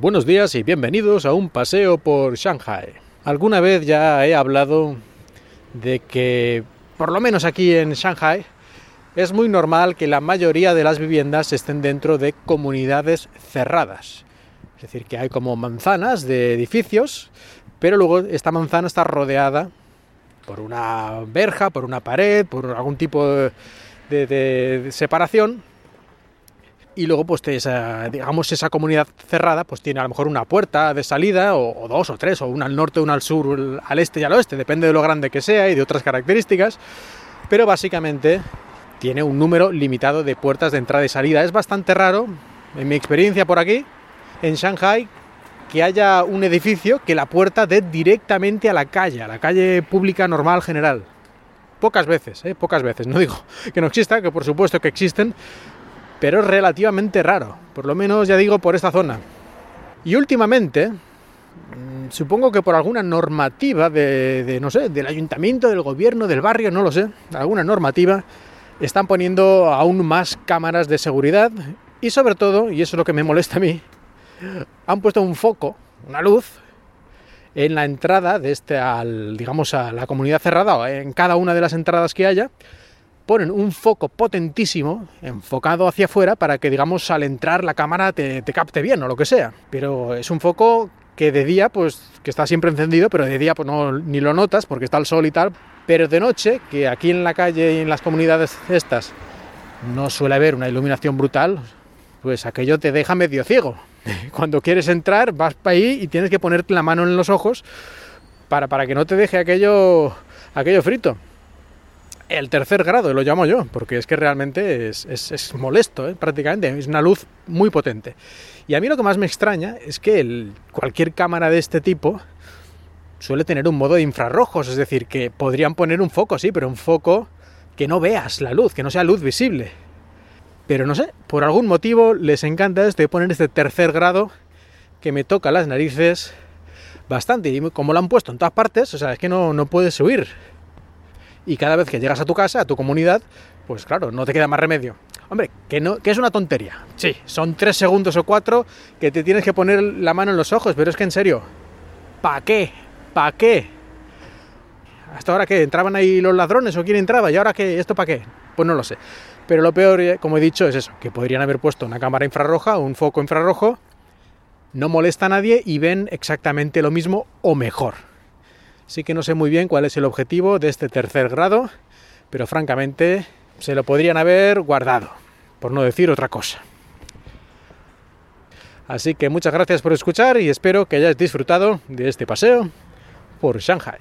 Buenos días y bienvenidos a un paseo por Shanghai. Alguna vez ya he hablado de que, por lo menos aquí en Shanghai, es muy normal que la mayoría de las viviendas estén dentro de comunidades cerradas. Es decir, que hay como manzanas de edificios, pero luego esta manzana está rodeada por una verja, por una pared, por algún tipo de, separación y luego pues esa, digamos esa comunidad cerrada pues tiene a lo mejor una puerta de salida o, dos o tres o una al norte una al sur al este y al oeste depende de lo grande que sea y de otras características pero básicamente tiene un número limitado de puertas de entrada y salida es bastante raro en mi experiencia por aquí en Shanghai que haya un edificio que la puerta dé directamente a la calle a la calle pública normal general pocas veces, ¿eh? pocas veces. No digo que no exista, que por supuesto que existen, pero es relativamente raro, por lo menos ya digo por esta zona. Y últimamente, mm, supongo que por alguna normativa de, no sé, del ayuntamiento, del gobierno, del barrio, no lo sé, alguna normativa, están poniendo aún más cámaras de seguridad y sobre todo, y eso es lo que me molesta a mí, han puesto un foco, una luz, en la entrada de este, al, digamos, a la comunidad cerrada, en cada una de las entradas que haya, ponen un foco potentísimo enfocado hacia afuera para que, digamos, al entrar la cámara te, capte bien o lo que sea. Pero es un foco que de día, pues, que está siempre encendido, pero de día, pues, no, ni lo notas porque está el sol y tal. Pero de noche, que aquí en la calle y en las comunidades estas no suele haber una iluminación brutal, pues aquello te deja medio ciego. Cuando quieres entrar, vas para ahí y tienes que ponerte la mano en los ojos para, para que no te deje aquello, aquello frito el tercer grado, lo llamo yo, porque es que realmente es, molesto, ¿eh? prácticamente, es una luz muy potente. Y a mí lo que más me extraña es que cualquier cámara de este tipo suele tener un modo de infrarrojos, es decir, que podrían poner un foco, sí, pero un foco que no veas la luz, que no sea luz visible. Pero no sé, por algún motivo les encanta esto de poner este tercer grado que me toca las narices bastante. Y como lo han puesto en todas partes, o sea, es que no, no puedes huir y cada vez que llegas a tu casa, a tu comunidad, pues claro, no te queda más remedio. Hombre, que, no, que es una tontería. Sí, son tres segundos o cuatro que te tienes que poner la mano en los ojos, pero es que en serio, ¿pa' qué? ¿Pa' qué? ¿Hasta ahora qué? ¿Entraban ahí los ladrones o quién entraba? ¿Y ahora qué? ¿Esto para qué? Pues no lo sé. Pero lo peor, eh, como he dicho, es eso, que podrían haber puesto una cámara infrarroja o un foco infrarrojo, no molesta a nadie y ven exactamente lo mismo o mejor. Sí que no sé muy bien cuál es el objetivo de este tercer grado, pero francamente se lo podrían haber guardado, por no decir otra cosa. Así que muchas gracias por escuchar y espero que hayáis disfrutado de este paseo por Shanghai.